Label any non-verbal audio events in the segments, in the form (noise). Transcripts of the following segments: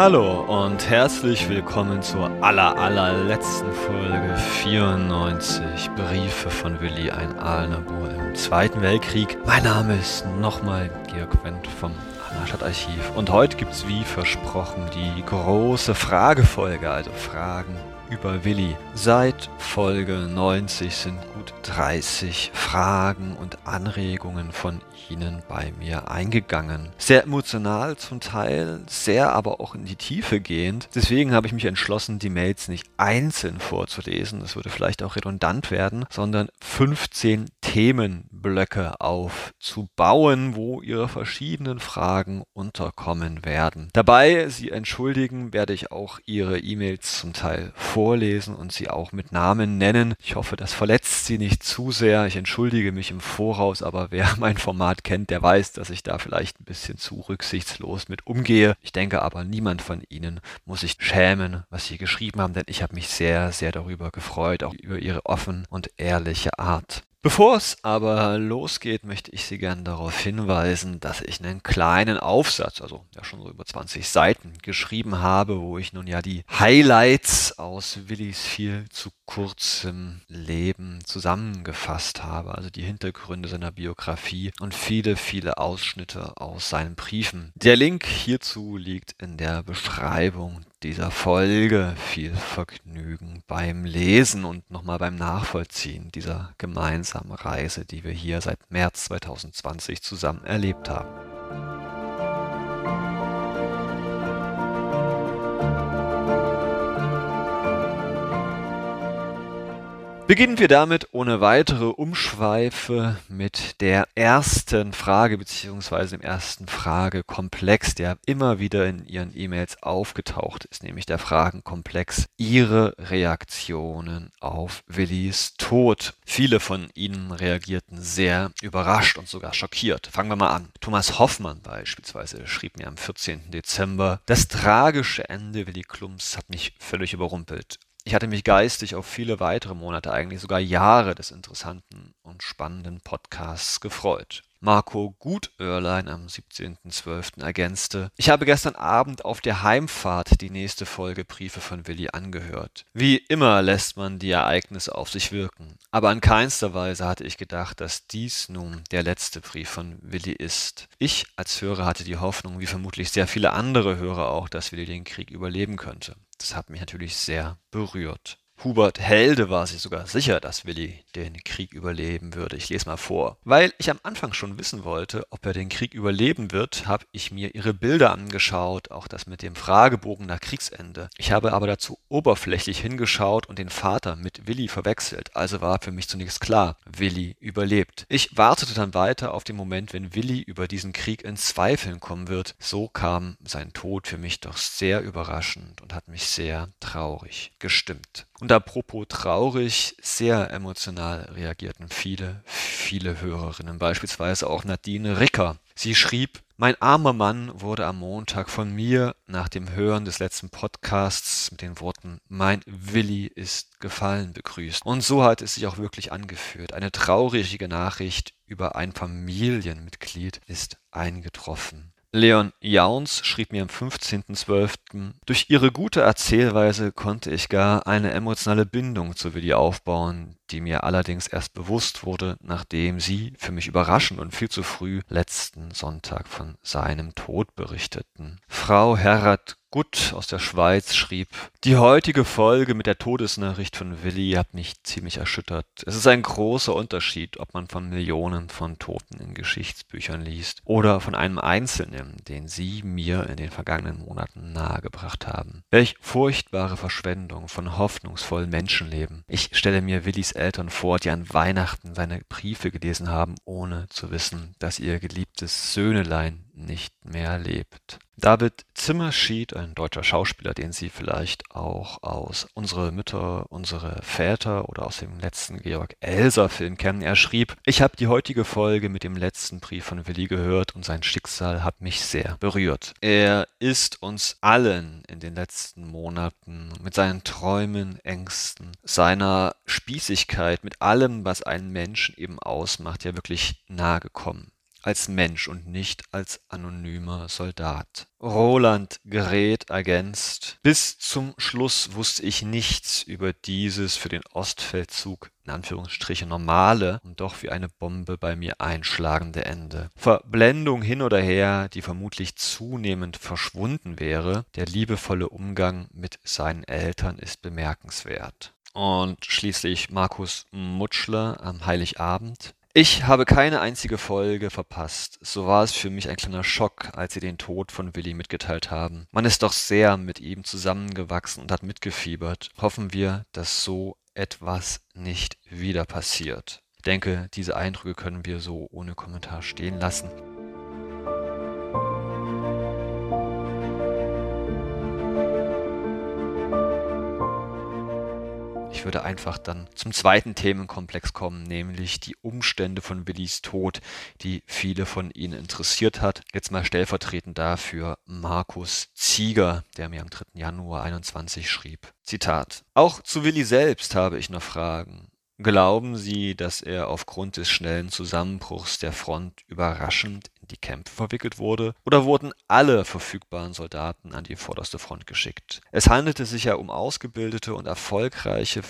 Hallo und herzlich willkommen zur aller allerletzten Folge 94 Briefe von Willi, ein Aalnabur im Zweiten Weltkrieg. Mein Name ist nochmal Georg Wendt vom Stadtarchiv und heute gibt es wie versprochen die große Fragefolge, also Fragen über Willi. Seit Folge 90 sind gut 30 Fragen und Anregungen von Ihnen bei mir eingegangen. Sehr emotional zum Teil, sehr aber auch in die Tiefe gehend. Deswegen habe ich mich entschlossen, die Mails nicht einzeln vorzulesen, das würde vielleicht auch redundant werden, sondern 15 Themenblöcke aufzubauen, wo Ihre verschiedenen Fragen unterkommen werden. Dabei, Sie entschuldigen, werde ich auch Ihre E-Mails zum Teil vorlesen und sie auch mit Namen nennen. Ich hoffe, das verletzt Sie nicht zu sehr. Ich entschuldige mich im Voraus, aber wer (laughs) mein Format kennt, der weiß, dass ich da vielleicht ein bisschen zu rücksichtslos mit umgehe. Ich denke aber, niemand von Ihnen muss sich schämen, was Sie geschrieben haben, denn ich habe mich sehr, sehr darüber gefreut, auch über Ihre offen und ehrliche Art. Bevor es aber losgeht, möchte ich Sie gerne darauf hinweisen, dass ich einen kleinen Aufsatz, also ja schon so über 20 Seiten, geschrieben habe, wo ich nun ja die Highlights aus Willis viel zu kurzem Leben zusammengefasst habe, also die Hintergründe seiner Biografie und viele, viele Ausschnitte aus seinen Briefen. Der Link hierzu liegt in der Beschreibung dieser Folge. Viel Vergnügen beim Lesen und nochmal beim Nachvollziehen dieser gemeinsamen Reise, die wir hier seit März 2020 zusammen erlebt haben. Beginnen wir damit ohne weitere Umschweife mit der ersten Frage bzw. dem ersten Fragekomplex, der immer wieder in Ihren E-Mails aufgetaucht ist, nämlich der Fragenkomplex Ihre Reaktionen auf Willis Tod. Viele von Ihnen reagierten sehr überrascht und sogar schockiert. Fangen wir mal an. Thomas Hoffmann beispielsweise schrieb mir am 14. Dezember, das tragische Ende Willi Klums hat mich völlig überrumpelt. Ich hatte mich geistig auf viele weitere Monate, eigentlich sogar Jahre des interessanten und spannenden Podcasts gefreut. Marco Gutörlein am 17.12. ergänzte, ich habe gestern Abend auf der Heimfahrt die nächste Folge Briefe von Willi angehört. Wie immer lässt man die Ereignisse auf sich wirken, aber in keinster Weise hatte ich gedacht, dass dies nun der letzte Brief von Willi ist. Ich als Hörer hatte die Hoffnung, wie vermutlich sehr viele andere Hörer auch, dass Willi den Krieg überleben könnte. Das hat mich natürlich sehr berührt. Hubert Helde war sich sogar sicher, dass Willi den Krieg überleben würde. Ich lese mal vor. Weil ich am Anfang schon wissen wollte, ob er den Krieg überleben wird, habe ich mir ihre Bilder angeschaut, auch das mit dem Fragebogen nach Kriegsende. Ich habe aber dazu oberflächlich hingeschaut und den Vater mit Willi verwechselt. Also war für mich zunächst klar, Willi überlebt. Ich wartete dann weiter auf den Moment, wenn Willi über diesen Krieg in Zweifeln kommen wird. So kam sein Tod für mich doch sehr überraschend und hat mich sehr traurig gestimmt. Und apropos traurig, sehr emotional reagierten viele, viele Hörerinnen, beispielsweise auch Nadine Ricker. Sie schrieb, mein armer Mann wurde am Montag von mir nach dem Hören des letzten Podcasts mit den Worten Mein Willi ist gefallen begrüßt. Und so hat es sich auch wirklich angeführt. Eine traurige Nachricht über ein Familienmitglied ist eingetroffen. Leon Jauns schrieb mir am 15.12. Durch ihre gute Erzählweise konnte ich gar eine emotionale Bindung zu Willi aufbauen, die mir allerdings erst bewusst wurde, nachdem sie, für mich überraschend und viel zu früh, letzten Sonntag von seinem Tod berichteten. Frau Herrat Gut aus der Schweiz schrieb, die heutige Folge mit der Todesnachricht von Willi hat mich ziemlich erschüttert. Es ist ein großer Unterschied, ob man von Millionen von Toten in Geschichtsbüchern liest oder von einem Einzelnen, den Sie mir in den vergangenen Monaten nahegebracht haben. Welch furchtbare Verschwendung von hoffnungsvollen Menschenleben. Ich stelle mir Willis Eltern vor, die an Weihnachten seine Briefe gelesen haben, ohne zu wissen, dass ihr geliebtes Söhnelein nicht mehr lebt. David Zimmerschied, ein deutscher Schauspieler, den Sie vielleicht auch aus Unsere Mütter, unsere Väter oder aus dem letzten Georg Elser-Film kennen, er schrieb, ich habe die heutige Folge mit dem letzten Brief von Willi gehört und sein Schicksal hat mich sehr berührt. Er ist uns allen in den letzten Monaten mit seinen Träumen, Ängsten, seiner Spießigkeit, mit allem, was einen Menschen eben ausmacht, ja wirklich nahe gekommen. Als Mensch und nicht als anonymer Soldat. Roland gerät ergänzt. Bis zum Schluss wusste ich nichts über dieses für den Ostfeldzug in Anführungsstrichen normale und doch wie eine Bombe bei mir einschlagende Ende. Verblendung hin oder her, die vermutlich zunehmend verschwunden wäre, der liebevolle Umgang mit seinen Eltern ist bemerkenswert. Und schließlich Markus Mutschler am Heiligabend. Ich habe keine einzige Folge verpasst. So war es für mich ein kleiner Schock, als sie den Tod von Willi mitgeteilt haben. Man ist doch sehr mit ihm zusammengewachsen und hat mitgefiebert. Hoffen wir, dass so etwas nicht wieder passiert. Ich denke, diese Eindrücke können wir so ohne Kommentar stehen lassen. Ich würde einfach dann zum zweiten Themenkomplex kommen, nämlich die Umstände von Willis Tod, die viele von Ihnen interessiert hat. Jetzt mal stellvertretend dafür Markus Zieger, der mir am 3. Januar 21 schrieb. Zitat. Auch zu Willi selbst habe ich noch Fragen. Glauben Sie, dass er aufgrund des schnellen Zusammenbruchs der Front überraschend die Kämpfe verwickelt wurde, oder wurden alle verfügbaren Soldaten an die vorderste Front geschickt. Es handelte sich ja um ausgebildete und erfolgreiche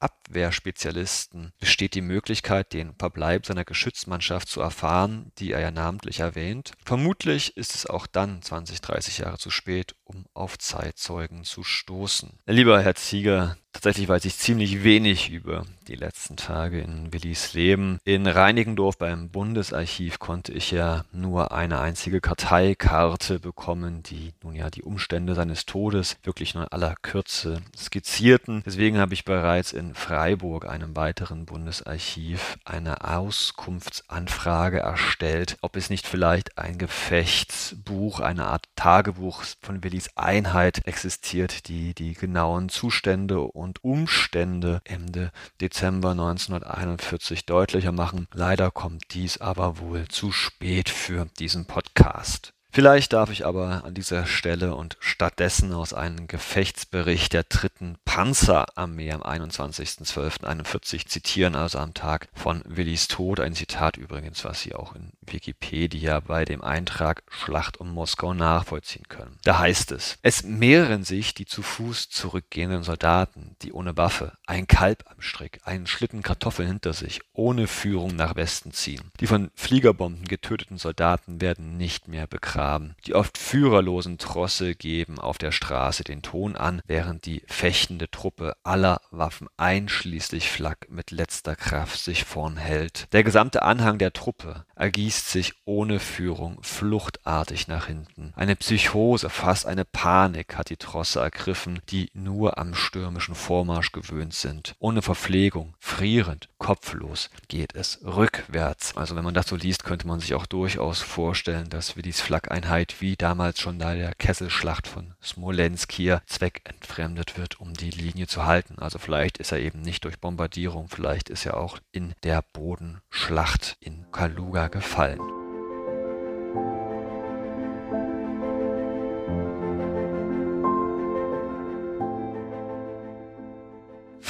Luftabwehrspezialisten. Besteht die Möglichkeit, den Verbleib seiner Geschützmannschaft zu erfahren, die er ja namentlich erwähnt? Vermutlich ist es auch dann 20, 30 Jahre zu spät, um auf Zeitzeugen zu stoßen. Lieber Herr Zieger, Tatsächlich weiß ich ziemlich wenig über die letzten Tage in Willis Leben. In Reinigendorf beim Bundesarchiv konnte ich ja nur eine einzige Karteikarte bekommen, die nun ja die Umstände seines Todes wirklich nur in aller Kürze skizzierten. Deswegen habe ich bereits in Freiburg, einem weiteren Bundesarchiv, eine Auskunftsanfrage erstellt, ob es nicht vielleicht ein Gefechtsbuch, eine Art Tagebuch von Willis Einheit existiert, die die genauen Zustände und Umstände Ende Dezember 1941 deutlicher machen. Leider kommt dies aber wohl zu spät für diesen Podcast. Vielleicht darf ich aber an dieser Stelle und stattdessen aus einem Gefechtsbericht der dritten Panzerarmee am 21.12.41 zitieren, also am Tag von Willis Tod. Ein Zitat übrigens, was Sie auch in Wikipedia bei dem Eintrag Schlacht um Moskau nachvollziehen können. Da heißt es, es mehren sich die zu Fuß zurückgehenden Soldaten, die ohne Waffe, ein Kalb am Strick, einen Schlitten Kartoffeln hinter sich, ohne Führung nach Westen ziehen. Die von Fliegerbomben getöteten Soldaten werden nicht mehr begraben. Die oft führerlosen Trosse geben auf der Straße den Ton an, während die fechtende Truppe aller Waffen einschließlich Flak mit letzter Kraft sich vorn hält. Der gesamte Anhang der Truppe ergießt sich ohne Führung fluchtartig nach hinten. Eine Psychose, fast eine Panik hat die Trosse ergriffen, die nur am stürmischen Vormarsch gewöhnt sind. Ohne Verpflegung, frierend, kopflos geht es rückwärts. Also wenn man das so liest, könnte man sich auch durchaus vorstellen, dass Willis Flak Einheit wie damals schon bei der Kesselschlacht von Smolensk hier zweckentfremdet wird, um die Linie zu halten. Also vielleicht ist er eben nicht durch Bombardierung, vielleicht ist er auch in der Bodenschlacht in Kaluga gefallen.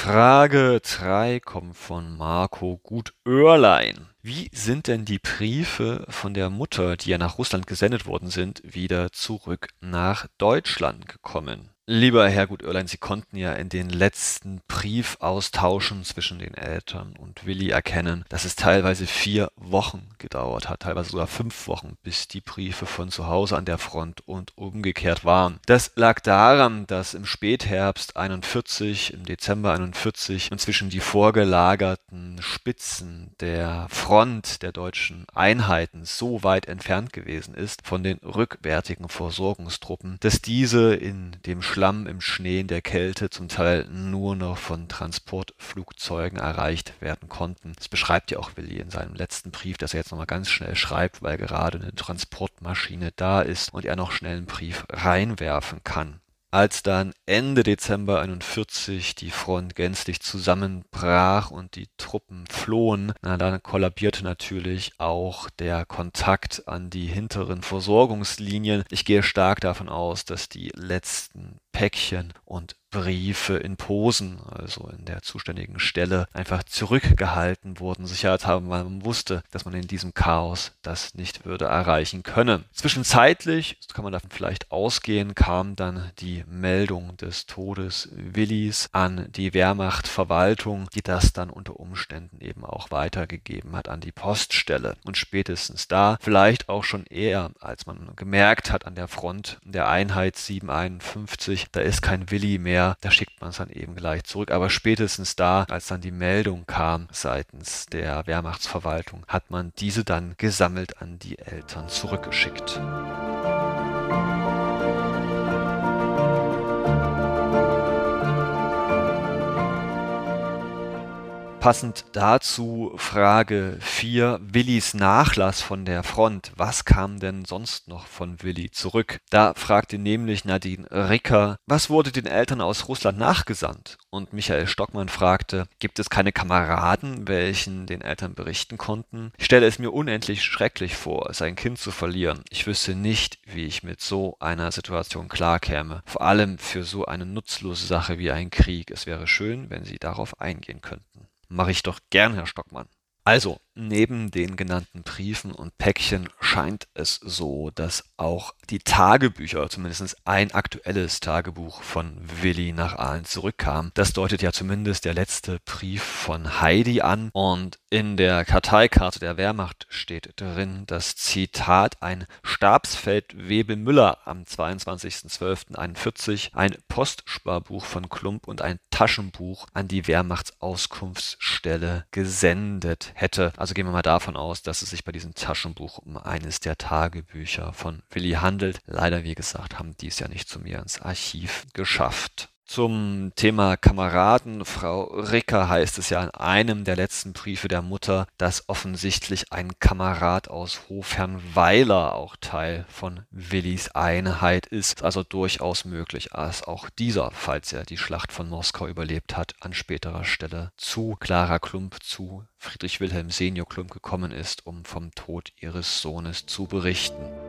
Frage 3 kommt von Marco Gutörlein. Wie sind denn die Briefe von der Mutter, die ja nach Russland gesendet worden sind, wieder zurück nach Deutschland gekommen? Lieber Herr Gutörlein, Sie konnten ja in den letzten Briefaustauschen zwischen den Eltern und Willi erkennen, dass es teilweise vier Wochen gedauert hat, teilweise sogar fünf Wochen, bis die Briefe von zu Hause an der Front und umgekehrt waren. Das lag daran, dass im Spätherbst 41, im Dezember 41 inzwischen die vorgelagerten Spitzen der Front der deutschen Einheiten so weit entfernt gewesen ist von den rückwärtigen Versorgungstruppen, dass diese in dem Schlamm im Schnee in der Kälte zum Teil nur noch von Transportflugzeugen erreicht werden konnten. Das beschreibt ja auch Willi in seinem letzten Brief, dass er jetzt nochmal ganz schnell schreibt, weil gerade eine Transportmaschine da ist und er noch schnell einen Brief reinwerfen kann. Als dann Ende Dezember 41 die Front gänzlich zusammenbrach und die Truppen flohen, na, dann kollabierte natürlich auch der Kontakt an die hinteren Versorgungslinien. Ich gehe stark davon aus, dass die letzten Päckchen und Briefe in Posen, also in der zuständigen Stelle, einfach zurückgehalten wurden, sicherheitshalber, weil man wusste, dass man in diesem Chaos das nicht würde erreichen können. Zwischenzeitlich, so kann man davon vielleicht ausgehen, kam dann die Meldung des Todes Willis an die Wehrmachtverwaltung, die das dann unter Umständen eben auch weitergegeben hat an die Poststelle. Und spätestens da, vielleicht auch schon eher, als man gemerkt hat an der Front der Einheit 751, da ist kein Willi mehr da schickt man es dann eben gleich zurück. Aber spätestens da, als dann die Meldung kam seitens der Wehrmachtsverwaltung, hat man diese dann gesammelt an die Eltern zurückgeschickt. Passend dazu Frage 4, Willis Nachlass von der Front. Was kam denn sonst noch von Willi zurück? Da fragte nämlich Nadine Ricker, was wurde den Eltern aus Russland nachgesandt? Und Michael Stockmann fragte, gibt es keine Kameraden, welchen den Eltern berichten konnten? Ich stelle es mir unendlich schrecklich vor, sein Kind zu verlieren. Ich wüsste nicht, wie ich mit so einer Situation klarkäme. Vor allem für so eine nutzlose Sache wie ein Krieg. Es wäre schön, wenn Sie darauf eingehen könnten. Mache ich doch gern, Herr Stockmann. Also, neben den genannten Briefen und Päckchen scheint es so, dass auch die Tagebücher, zumindest ein aktuelles Tagebuch von Willi nach Aalen zurückkam. Das deutet ja zumindest der letzte Brief von Heidi an. Und in der Karteikarte der Wehrmacht steht drin das Zitat, ein Stabsfeld Webel Müller am 22.12.41, ein Postsparbuch von Klump und ein Taschenbuch an die Wehrmachtsauskunftsstelle gesendet hätte. Also gehen wir mal davon aus, dass es sich bei diesem Taschenbuch um eines der Tagebücher von Willi handelt. Leider, wie gesagt, haben die es ja nicht zu mir ins Archiv geschafft. Zum Thema Kameraden. Frau Ricker heißt es ja in einem der letzten Briefe der Mutter, dass offensichtlich ein Kamerad aus Hofherrnweiler auch Teil von Willis Einheit ist. Also durchaus möglich, dass auch dieser, falls er die Schlacht von Moskau überlebt hat, an späterer Stelle zu Clara Klump, zu Friedrich Wilhelm Senior Klump gekommen ist, um vom Tod ihres Sohnes zu berichten.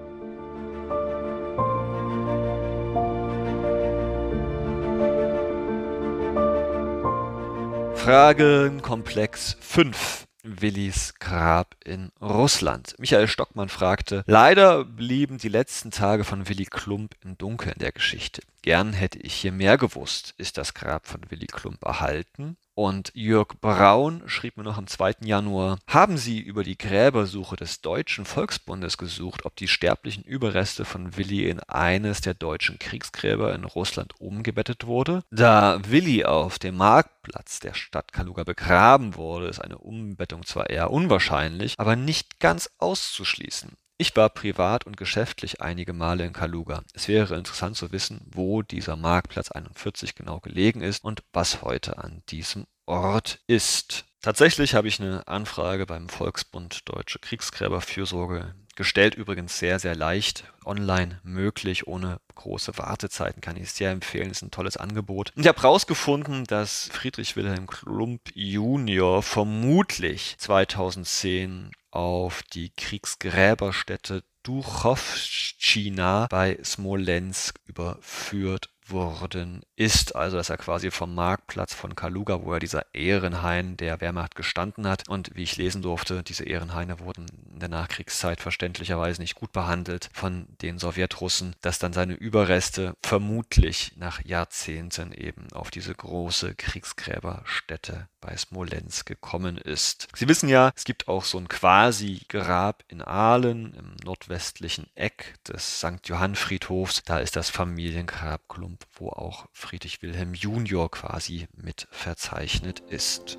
Fragenkomplex 5. Willis Grab in Russland. Michael Stockmann fragte, leider blieben die letzten Tage von Willi Klump im Dunkeln der Geschichte. Gern hätte ich hier mehr gewusst. Ist das Grab von Willi Klump erhalten? Und Jörg Braun schrieb mir noch am 2. Januar, haben Sie über die Gräbersuche des Deutschen Volksbundes gesucht, ob die sterblichen Überreste von Willi in eines der deutschen Kriegsgräber in Russland umgebettet wurde? Da Willi auf dem Marktplatz der Stadt Kaluga begraben wurde, ist eine Umbettung zwar eher unwahrscheinlich, aber nicht ganz auszuschließen. Ich war privat und geschäftlich einige Male in Kaluga. Es wäre interessant zu wissen, wo dieser Marktplatz 41 genau gelegen ist und was heute an diesem Ort ist. Tatsächlich habe ich eine Anfrage beim Volksbund Deutsche Kriegsgräberfürsorge gestellt, übrigens sehr, sehr leicht, online möglich, ohne große Wartezeiten, kann ich sehr empfehlen, ist ein tolles Angebot. Und ich habe herausgefunden, dass Friedrich Wilhelm Klump Junior vermutlich 2010 auf die Kriegsgräberstätte Duchowszczyna bei Smolensk überführt worden ist, also dass er quasi vom Marktplatz von Kaluga, wo er dieser Ehrenhain der Wehrmacht gestanden hat. Und wie ich lesen durfte, diese Ehrenhaine wurden in der Nachkriegszeit verständlicherweise nicht gut behandelt von den Sowjetrussen, dass dann seine Überreste vermutlich nach Jahrzehnten eben auf diese große Kriegsgräberstätte bei Smolensk gekommen ist. Sie wissen ja, es gibt auch so ein quasi Grab in Aalen im nordwestlichen Eck des St. Johann Friedhofs. Da ist das Familiengrab Klump, wo auch Friedrich Wilhelm Junior quasi mit verzeichnet ist.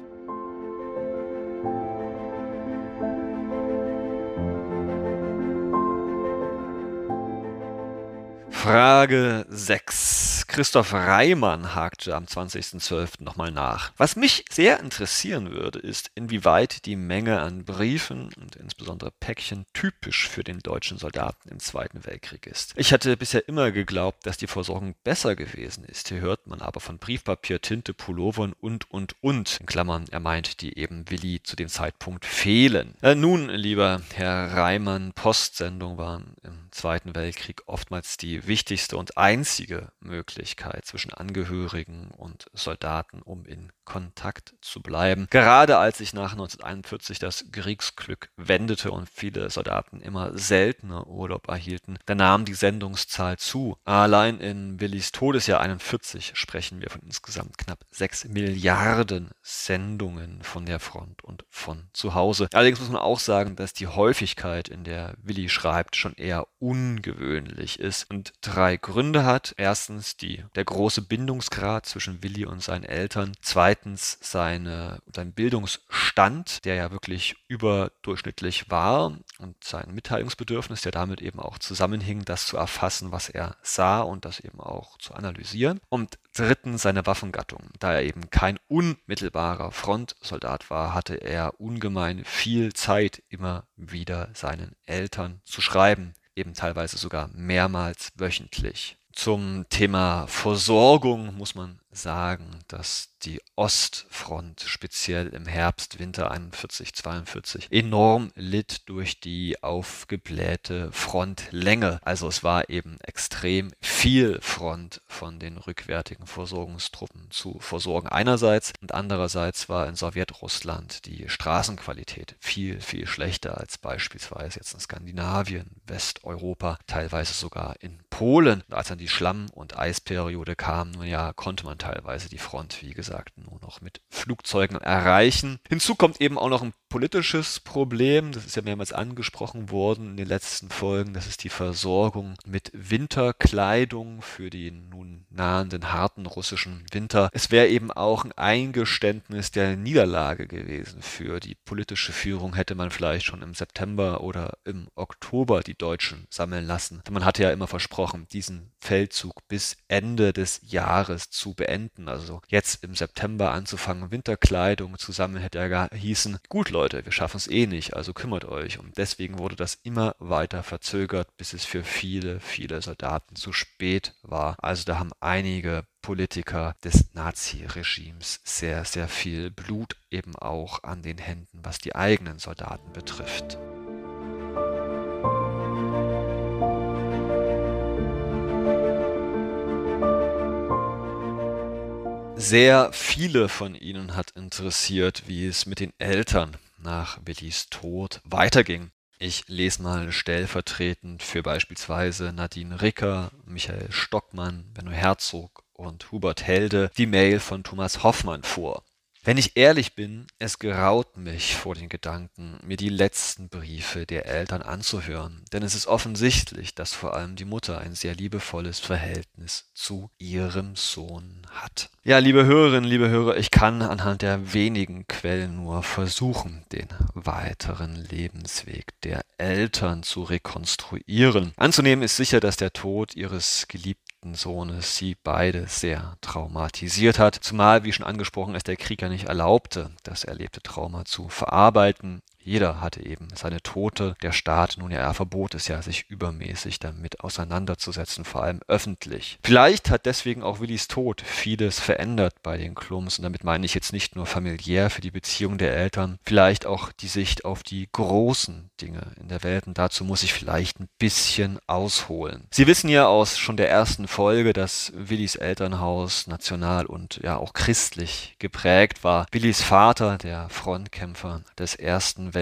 Frage 6. Christoph Reimann hakte am 20.12. nochmal nach. Was mich sehr interessieren würde, ist, inwieweit die Menge an Briefen und insbesondere Päckchen typisch für den deutschen Soldaten im Zweiten Weltkrieg ist. Ich hatte bisher immer geglaubt, dass die Versorgung besser gewesen ist. Hier hört man aber von Briefpapier, Tinte, Pullovern und, und, und. In Klammern, er meint, die eben Willi zu dem Zeitpunkt fehlen. Äh, nun, lieber Herr Reimann, Postsendungen waren im Zweiten Weltkrieg oftmals die wichtigste und einzige Möglichkeit, zwischen Angehörigen und Soldaten, um in Kontakt zu bleiben. Gerade als sich nach 1941 das Kriegsglück wendete und viele Soldaten immer seltener Urlaub erhielten, da nahm die Sendungszahl zu. Allein in Willis Todesjahr 41 sprechen wir von insgesamt knapp 6 Milliarden Sendungen von der Front und von zu Hause. Allerdings muss man auch sagen, dass die Häufigkeit, in der Willi schreibt, schon eher ungewöhnlich ist und drei Gründe hat. Erstens die, der große Bindungsgrad zwischen Willi und seinen Eltern. Zweitens seine, sein Bildungsstand, der ja wirklich überdurchschnittlich war und sein Mitteilungsbedürfnis, der damit eben auch zusammenhing, das zu erfassen, was er sah und das eben auch zu analysieren. Und drittens seine Waffengattung. Da er eben kein unmittelbarer Frontsoldat war, hatte er ungemein viel Zeit, immer wieder seinen Eltern zu schreiben, eben teilweise sogar mehrmals wöchentlich. Zum Thema Versorgung muss man sagen, dass die Ostfront speziell im Herbst, Winter 41, 42 enorm litt durch die aufgeblähte Frontlänge. Also es war eben extrem viel Front von den rückwärtigen Versorgungstruppen zu versorgen einerseits und andererseits war in Sowjetrussland die Straßenqualität viel, viel schlechter als beispielsweise jetzt in Skandinavien, Westeuropa, teilweise sogar in Polen. Als dann die Schlamm- und Eisperiode kam, nun ja, konnte man teilweise die Front, wie gesagt, nur noch mit Flugzeugen erreichen. Hinzu kommt eben auch noch ein politisches Problem, das ist ja mehrmals angesprochen worden in den letzten Folgen, das ist die Versorgung mit Winterkleidung für die nun nahenden harten russischen Winter. Es wäre eben auch ein Eingeständnis der Niederlage gewesen für die politische Führung, hätte man vielleicht schon im September oder im Oktober die Deutschen sammeln lassen. Man hatte ja immer versprochen, diesen Feldzug bis Ende des Jahres zu beenden. Also jetzt im September anzufangen, Winterkleidung zu sammeln, hätte ja hießen, gut Leute, wir schaffen es eh nicht, also kümmert euch. Und deswegen wurde das immer weiter verzögert, bis es für viele, viele Soldaten zu spät war. Also da haben einige Politiker des Nazi-Regimes sehr, sehr viel Blut eben auch an den Händen, was die eigenen Soldaten betrifft. Sehr viele von Ihnen hat interessiert, wie es mit den Eltern nach Willis Tod weiterging. Ich lese mal stellvertretend für beispielsweise Nadine Ricker, Michael Stockmann, Benno Herzog und Hubert Helde die Mail von Thomas Hoffmann vor. Wenn ich ehrlich bin, es geraut mich vor den Gedanken, mir die letzten Briefe der Eltern anzuhören, denn es ist offensichtlich, dass vor allem die Mutter ein sehr liebevolles Verhältnis zu ihrem Sohn hat. Ja, liebe Hörerinnen, liebe Hörer, ich kann anhand der wenigen Quellen nur versuchen, den weiteren Lebensweg der Eltern zu rekonstruieren. Anzunehmen ist sicher, dass der Tod ihres geliebten geliebten Sohnes sie beide sehr traumatisiert hat, zumal, wie schon angesprochen, es der Krieg ja nicht erlaubte, das erlebte Trauma zu verarbeiten. Jeder hatte eben seine Tote. Der Staat, nun ja, er verbot es ja, sich übermäßig damit auseinanderzusetzen, vor allem öffentlich. Vielleicht hat deswegen auch Willis Tod vieles verändert bei den Klums. Und damit meine ich jetzt nicht nur familiär für die Beziehung der Eltern, vielleicht auch die Sicht auf die großen Dinge in der Welt. Und dazu muss ich vielleicht ein bisschen ausholen. Sie wissen ja aus schon der ersten Folge, dass Willis Elternhaus national und ja auch christlich geprägt war. Willis Vater, der Frontkämpfer des Ersten Weltkriegs.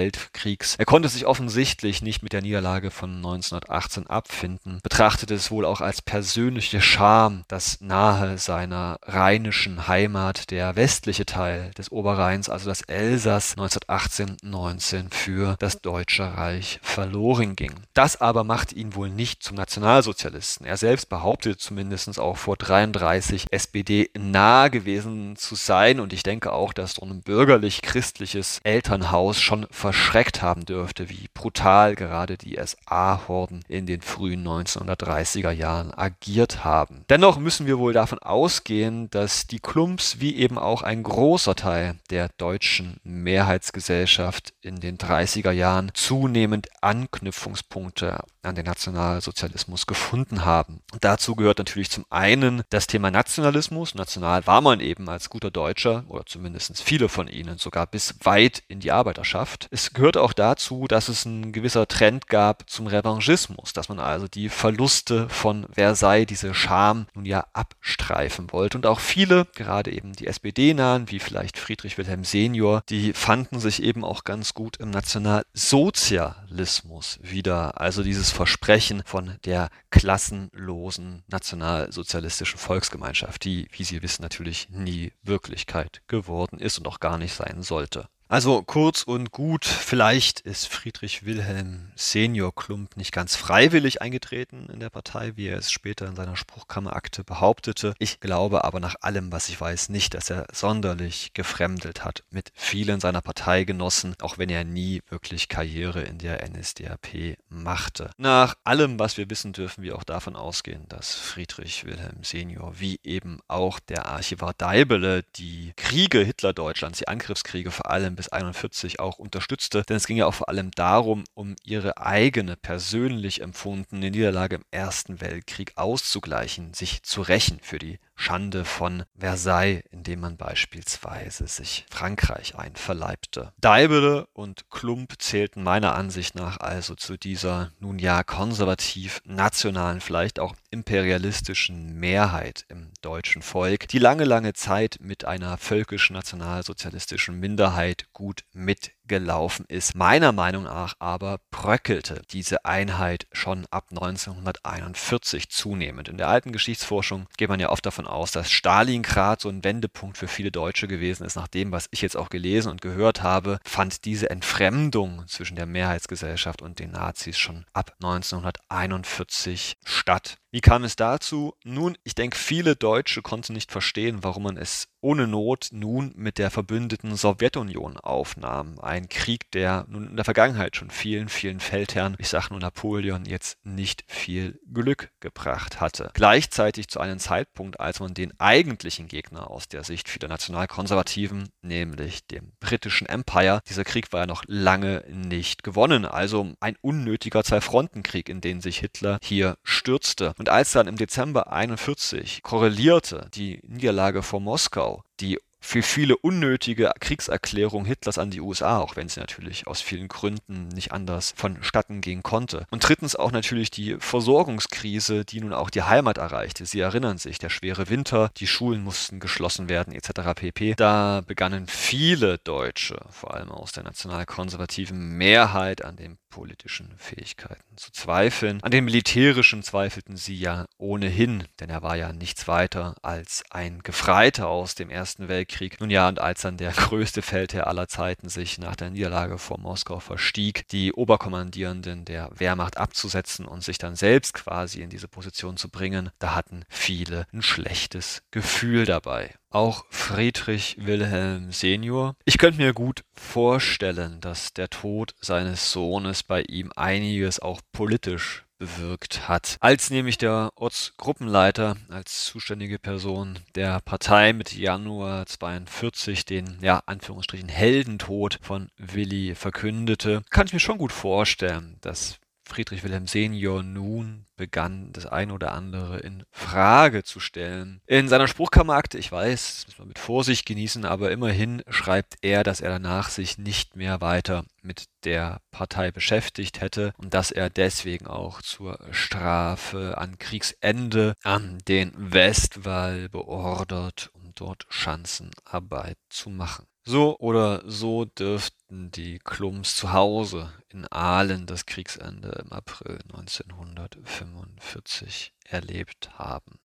Er konnte sich offensichtlich nicht mit der Niederlage von 1918 abfinden, betrachtete es wohl auch als persönliche Scham, dass nahe seiner rheinischen Heimat der westliche Teil des Oberrheins, also das Elsass, 1918-19 für das Deutsche Reich verloren ging. Das aber macht ihn wohl nicht zum Nationalsozialisten. Er selbst behauptete zumindest auch vor 33 SPD nahe gewesen zu sein und ich denke auch, dass so ein bürgerlich-christliches Elternhaus schon verschreckt haben dürfte, wie brutal gerade die SA-Horden in den frühen 1930er Jahren agiert haben. Dennoch müssen wir wohl davon ausgehen, dass die Klumps wie eben auch ein großer Teil der deutschen Mehrheitsgesellschaft in den 30er Jahren zunehmend Anknüpfungspunkte an den Nationalsozialismus gefunden haben. Und dazu gehört natürlich zum einen das Thema Nationalismus. National war man eben als guter Deutscher oder zumindest viele von ihnen sogar bis weit in die Arbeiterschaft. Es gehört auch dazu, dass es ein gewisser Trend gab zum Revanchismus, dass man also die Verluste von Versailles, diese Scham nun ja abstreifen wollte. Und auch viele, gerade eben die SPD-Nahen, wie vielleicht Friedrich Wilhelm Senior, die fanden sich eben auch ganz gut im Nationalsozialismus wieder. Also dieses Versprechen von der klassenlosen nationalsozialistischen Volksgemeinschaft, die, wie Sie wissen, natürlich nie Wirklichkeit geworden ist und auch gar nicht sein sollte. Also kurz und gut, vielleicht ist Friedrich Wilhelm Senior Klump nicht ganz freiwillig eingetreten in der Partei, wie er es später in seiner Spruchkammerakte behauptete. Ich glaube aber nach allem, was ich weiß, nicht, dass er sonderlich gefremdelt hat mit vielen seiner Parteigenossen, auch wenn er nie wirklich Karriere in der NSDAP machte. Nach allem, was wir wissen, dürfen wir auch davon ausgehen, dass Friedrich Wilhelm Senior, wie eben auch der Archivar Deibele, die Kriege Hitlerdeutschlands, die Angriffskriege vor allem bis 41 auch unterstützte. Denn es ging ja auch vor allem darum, um ihre eigene persönlich empfundene Niederlage im Ersten Weltkrieg auszugleichen, sich zu rächen für die Schande von Versailles, indem man beispielsweise sich Frankreich einverleibte. Deibele und Klump zählten meiner Ansicht nach also zu dieser nun ja konservativ nationalen, vielleicht auch imperialistischen Mehrheit im deutschen Volk, die lange, lange Zeit mit einer völkisch-nationalsozialistischen Minderheit gut mit gelaufen ist. Meiner Meinung nach aber bröckelte diese Einheit schon ab 1941 zunehmend. In der alten Geschichtsforschung geht man ja oft davon aus, dass Stalingrad so ein Wendepunkt für viele Deutsche gewesen ist. Nach dem, was ich jetzt auch gelesen und gehört habe, fand diese Entfremdung zwischen der Mehrheitsgesellschaft und den Nazis schon ab 1941 statt. Wie kam es dazu? Nun, ich denke, viele Deutsche konnten nicht verstehen, warum man es ohne Not nun mit der verbündeten Sowjetunion aufnahm. Ein Krieg, der nun in der Vergangenheit schon vielen, vielen Feldherren, ich sage nur Napoleon, jetzt nicht viel Glück gebracht hatte. Gleichzeitig zu einem Zeitpunkt, als man den eigentlichen Gegner aus der Sicht vieler Nationalkonservativen, nämlich dem britischen Empire, dieser Krieg war ja noch lange nicht gewonnen. Also ein unnötiger Zwei-Fronten-Krieg, in den sich Hitler hier stürzte. Und als dann im Dezember 41 korrelierte die Niederlage vor Moskau, die für viele unnötige Kriegserklärung Hitlers an die USA, auch wenn sie natürlich aus vielen Gründen nicht anders vonstatten gehen konnte. Und drittens auch natürlich die Versorgungskrise, die nun auch die Heimat erreichte. Sie erinnern sich, der schwere Winter, die Schulen mussten geschlossen werden etc. pp. Da begannen viele Deutsche, vor allem aus der nationalkonservativen Mehrheit, an den politischen Fähigkeiten zu zweifeln. An den militärischen zweifelten sie ja ohnehin, denn er war ja nichts weiter als ein Gefreiter aus dem Ersten Weltkrieg. Nun ja, und als dann der größte Feldherr aller Zeiten sich nach der Niederlage vor Moskau verstieg, die Oberkommandierenden der Wehrmacht abzusetzen und sich dann selbst quasi in diese Position zu bringen, da hatten viele ein schlechtes Gefühl dabei auch Friedrich Wilhelm Senior. Ich könnte mir gut vorstellen, dass der Tod seines Sohnes bei ihm einiges auch politisch bewirkt hat. Als nämlich der Ortsgruppenleiter als zuständige Person der Partei mit Januar 42 den, ja, Anführungsstrichen Heldentod von Willi verkündete, kann ich mir schon gut vorstellen, dass Friedrich Wilhelm Senior nun begann, das ein oder andere in Frage zu stellen. In seiner Spruchkammerakte, ich weiß, das muss man mit Vorsicht genießen, aber immerhin schreibt er, dass er danach sich nicht mehr weiter mit der Partei beschäftigt hätte und dass er deswegen auch zur Strafe an Kriegsende an den Westwall beordert, um dort Schanzenarbeit zu machen. So oder so dürften die Klums zu Hause in Aalen das Kriegsende im April 1945 erlebt haben.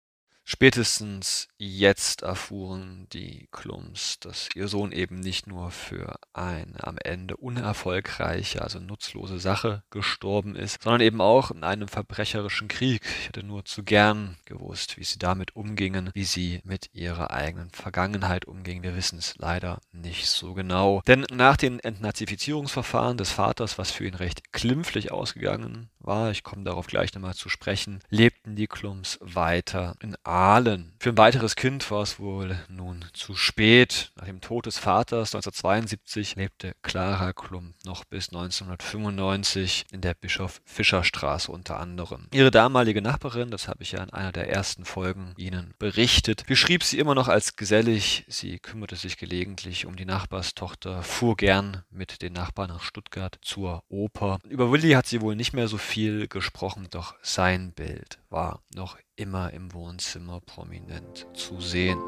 Spätestens jetzt erfuhren die Klums, dass ihr Sohn eben nicht nur für eine am Ende unerfolgreiche, also nutzlose Sache gestorben ist, sondern eben auch in einem verbrecherischen Krieg. Ich hätte nur zu gern gewusst, wie sie damit umgingen, wie sie mit ihrer eigenen Vergangenheit umgingen. Wir wissen es leider nicht so genau. Denn nach den Entnazifizierungsverfahren des Vaters, was für ihn recht klimpflich ausgegangen war, ich komme darauf gleich nochmal zu sprechen, lebten die Klums weiter in Aalen. Für ein weiteres Kind war es wohl nun zu spät. Nach dem Tod des Vaters 1972 lebte Clara Klum noch bis 1995 in der Bischof Fischer Straße unter anderem. Ihre damalige Nachbarin, das habe ich ja in einer der ersten Folgen Ihnen berichtet, beschrieb sie immer noch als gesellig. Sie kümmerte sich gelegentlich um die Nachbarstochter, fuhr gern mit den Nachbarn nach Stuttgart zur Oper. Über Willi hat sie wohl nicht mehr so viel gesprochen, doch sein Bild war noch immer im Wohnzimmer prominent zu sehen.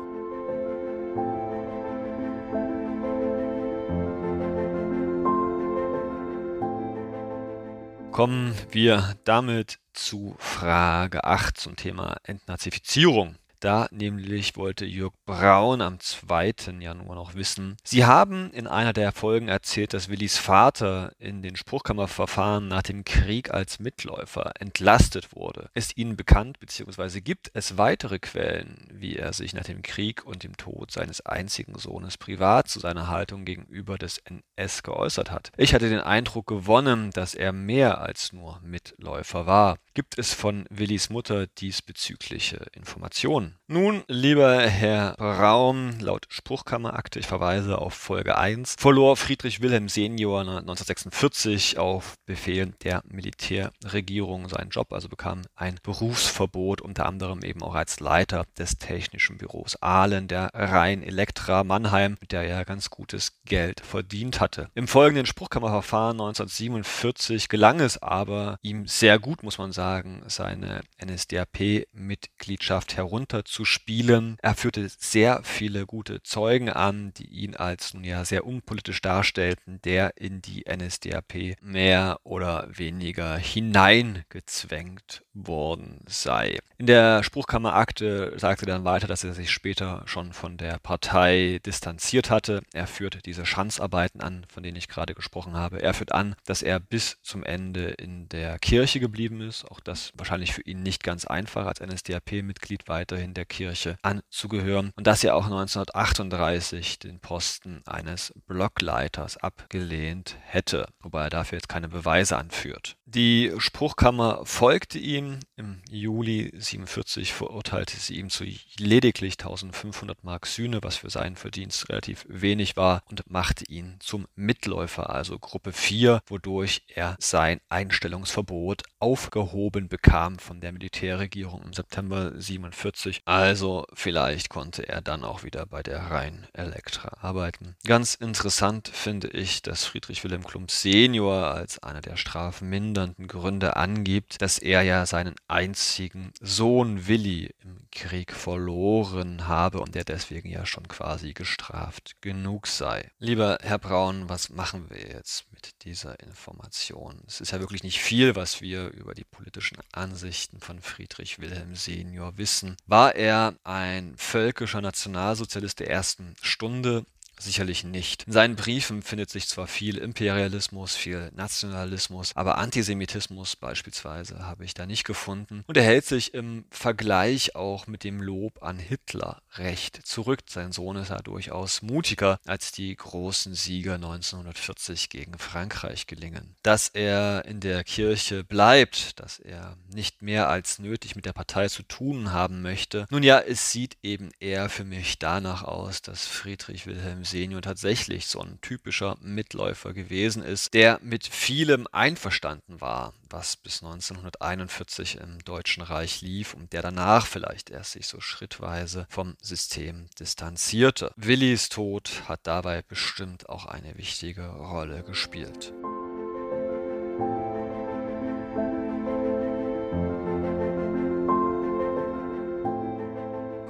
Kommen wir damit zu Frage 8 zum Thema Entnazifizierung. Da nämlich wollte Jörg Braun am 2. Januar noch wissen. Sie haben in einer der Folgen erzählt, dass Willis Vater in den Spruchkammerverfahren nach dem Krieg als Mitläufer entlastet wurde. Ist Ihnen bekannt, beziehungsweise gibt es weitere Quellen, wie er sich nach dem Krieg und dem Tod seines einzigen Sohnes privat zu seiner Haltung gegenüber des NS geäußert hat? Ich hatte den Eindruck gewonnen, dass er mehr als nur Mitläufer war. Gibt es von Willis Mutter diesbezügliche Informationen? Nun, lieber Herr Braun, laut Spruchkammerakte, ich verweise auf Folge 1, verlor Friedrich Wilhelm Senior 1946 auf Befehl der Militärregierung seinen Job, also bekam ein Berufsverbot, unter anderem eben auch als Leiter des Technischen Büros Ahlen der Rhein Elektra Mannheim, mit der er ganz gutes Geld verdient hatte. Im folgenden Spruchkammerverfahren 1947 gelang es aber ihm sehr gut, muss man sagen, seine NSDAP-Mitgliedschaft herunterzuspielen. Er führte sehr viele gute Zeugen an, die ihn als nun ja sehr unpolitisch darstellten, der in die NSDAP mehr oder weniger hineingezwängt worden sei. In der Spruchkammerakte sagte er dann weiter, dass er sich später schon von der Partei distanziert hatte. Er führt diese Schanzarbeiten an, von denen ich gerade gesprochen habe. Er führt an, dass er bis zum Ende in der Kirche geblieben ist, auch das wahrscheinlich für ihn nicht ganz einfach, als NSDAP-Mitglied weiterhin der Kirche anzugehören. Und dass er auch 1938 den Posten eines Blockleiters abgelehnt hätte, wobei er dafür jetzt keine Beweise anführt. Die Spruchkammer folgte ihm. Im Juli 47 verurteilte sie ihm zu lediglich 1500 Mark Sühne, was für seinen Verdienst relativ wenig war, und machte ihn zum Mitläufer, also Gruppe 4, wodurch er sein Einstellungsverbot aufgehoben bekam von der Militärregierung im September 47. Also vielleicht konnte er dann auch wieder bei der Rhein Elektra arbeiten. Ganz interessant finde ich, dass Friedrich Wilhelm Klump Senior als einer der strafmindernden Gründe angibt, dass er ja seinen einzigen Sohn Willi im Krieg verloren habe und der deswegen ja schon quasi gestraft genug sei. Lieber Herr Braun, was machen wir jetzt mit dieser Information? Es ist ja wirklich nicht viel, was wir über die politischen Ansichten von Friedrich Wilhelm Senior wissen. War er ein völkischer Nationalsozialist der ersten Stunde? Sicherlich nicht. In seinen Briefen findet sich zwar viel Imperialismus, viel Nationalismus, aber Antisemitismus beispielsweise habe ich da nicht gefunden. Und er hält sich im Vergleich auch mit dem Lob an Hitler recht zurück. Sein Sohn ist ja durchaus mutiger, als die großen Siege 1940 gegen Frankreich gelingen. Dass er in der Kirche bleibt, dass er nicht mehr als nötig mit der Partei zu tun haben möchte. Nun ja, es sieht eben eher für mich danach aus, dass Friedrich Wilhelm Senior tatsächlich so ein typischer Mitläufer gewesen ist, der mit vielem einverstanden war, was bis 1941 im Deutschen Reich lief und der danach vielleicht erst sich so schrittweise vom System distanzierte. Willis Tod hat dabei bestimmt auch eine wichtige Rolle gespielt.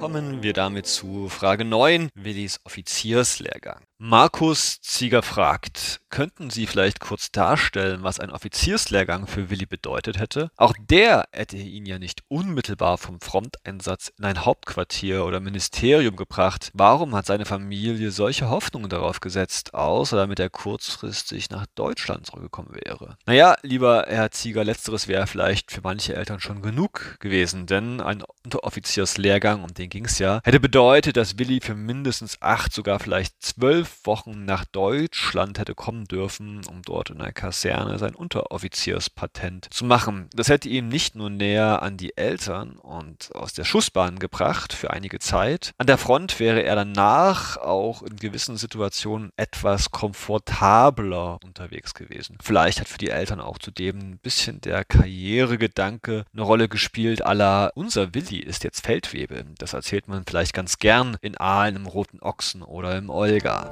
Kommen wir damit zu Frage 9, Willis Offizierslehrgang. Markus Zieger fragt, könnten Sie vielleicht kurz darstellen, was ein Offizierslehrgang für Willi bedeutet hätte? Auch der hätte ihn ja nicht unmittelbar vom Fronteinsatz in ein Hauptquartier oder Ministerium gebracht. Warum hat seine Familie solche Hoffnungen darauf gesetzt, außer damit er kurzfristig nach Deutschland zurückgekommen wäre? Naja, lieber Herr Zieger, letzteres wäre vielleicht für manche Eltern schon genug gewesen, denn ein Unteroffizierslehrgang, um den ging es ja, hätte bedeutet, dass Willi für mindestens acht, sogar vielleicht zwölf Wochen nach Deutschland hätte kommen dürfen, um dort in der Kaserne sein Unteroffizierspatent zu machen. Das hätte ihn nicht nur näher an die Eltern und aus der Schussbahn gebracht für einige Zeit. An der Front wäre er danach auch in gewissen Situationen etwas komfortabler unterwegs gewesen. Vielleicht hat für die Eltern auch zudem ein bisschen der Karrieregedanke eine Rolle gespielt, aller unser Willi ist jetzt Feldwebel. Das erzählt man vielleicht ganz gern in Aalen im Roten Ochsen oder im Olga.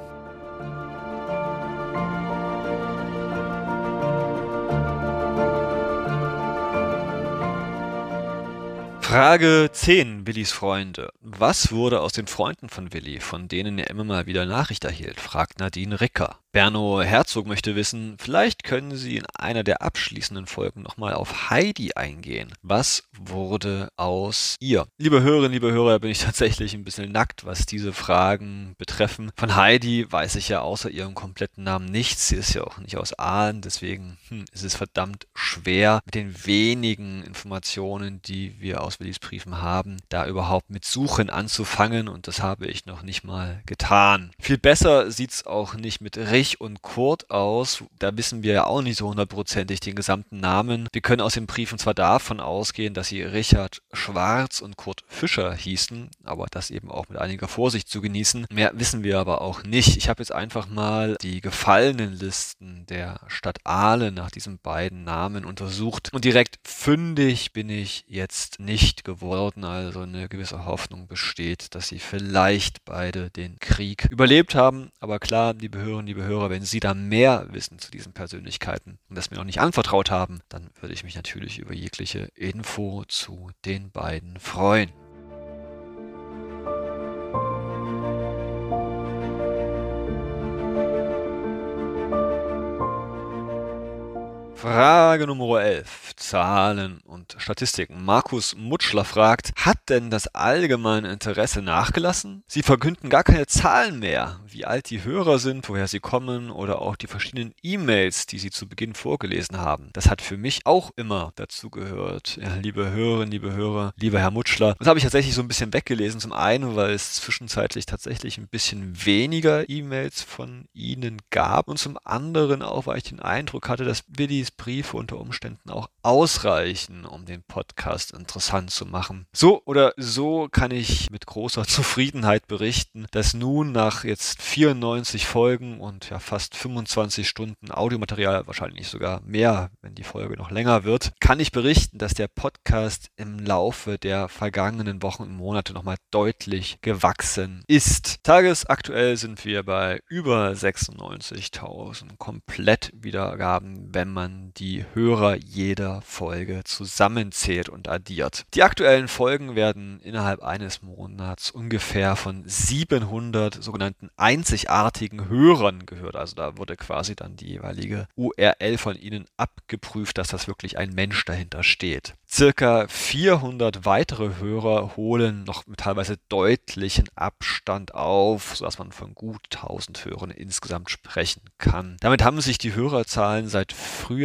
Frage 10, Willis Freunde. Was wurde aus den Freunden von Willi, von denen er immer mal wieder Nachricht erhielt? fragt Nadine Ricker. Berno Herzog möchte wissen, vielleicht können Sie in einer der abschließenden Folgen nochmal auf Heidi eingehen. Was wurde aus ihr? Liebe Hörerinnen, liebe Hörer, bin ich (laughs) tatsächlich ein bisschen nackt, was diese Fragen betreffen. Von Heidi weiß ich ja außer ihrem kompletten Namen nichts. Sie ist ja auch nicht aus Aalen, deswegen hm, ist es verdammt schwer, mit den wenigen Informationen, die wir aus Willis Briefen haben, da überhaupt mit Suchen anzufangen und das habe ich noch nicht mal getan. Viel besser sieht es auch nicht mit Rich und Kurt aus. Da wissen wir ja auch nicht so hundertprozentig den gesamten Namen. Wir können aus den Briefen zwar davon ausgehen, dass sie Richard Schwarz und Kurt Fischer hießen, aber das eben auch mit einiger Vorsicht zu genießen. Mehr wissen wir aber auch nicht. Ich habe jetzt einfach mal die gefallenen Listen der Stadt Aale nach diesen beiden Namen untersucht und direkt fündig bin ich jetzt nicht geworden. Also eine gewisse Hoffnung besteht, dass sie vielleicht beide den Krieg überlebt haben. Aber klar, liebe Hörerinnen, liebe Hörer, wenn Sie da mehr wissen zu diesen Persönlichkeiten und das mir noch nicht anvertraut haben, dann würde ich mich natürlich über jegliche Info zu den beiden freuen. Frage Nummer 11. Zahlen und Statistiken. Markus Mutschler fragt, hat denn das allgemeine Interesse nachgelassen? Sie verkünden gar keine Zahlen mehr, wie alt die Hörer sind, woher sie kommen oder auch die verschiedenen E-Mails, die sie zu Beginn vorgelesen haben. Das hat für mich auch immer dazu gehört. Ja, liebe Hörerinnen, liebe Hörer, lieber Herr Mutschler. Das habe ich tatsächlich so ein bisschen weggelesen. Zum einen, weil es zwischenzeitlich tatsächlich ein bisschen weniger E-Mails von Ihnen gab und zum anderen auch, weil ich den Eindruck hatte, dass Willis Briefe unter Umständen auch ausreichen, um den Podcast interessant zu machen. So oder so kann ich mit großer (laughs) Zufriedenheit berichten, dass nun nach jetzt 94 Folgen und ja fast 25 Stunden Audiomaterial, wahrscheinlich sogar mehr, wenn die Folge noch länger wird, kann ich berichten, dass der Podcast im Laufe der vergangenen Wochen und Monate nochmal deutlich gewachsen ist. Tagesaktuell sind wir bei über 96.000 Komplettwiedergaben, wenn man die Hörer jeder Folge zusammenzählt und addiert. Die aktuellen Folgen werden innerhalb eines Monats ungefähr von 700 sogenannten einzigartigen Hörern gehört. Also da wurde quasi dann die jeweilige URL von ihnen abgeprüft, dass das wirklich ein Mensch dahinter steht. Circa 400 weitere Hörer holen noch mit teilweise deutlichen Abstand auf, sodass man von gut 1000 Hörern insgesamt sprechen kann. Damit haben sich die Hörerzahlen seit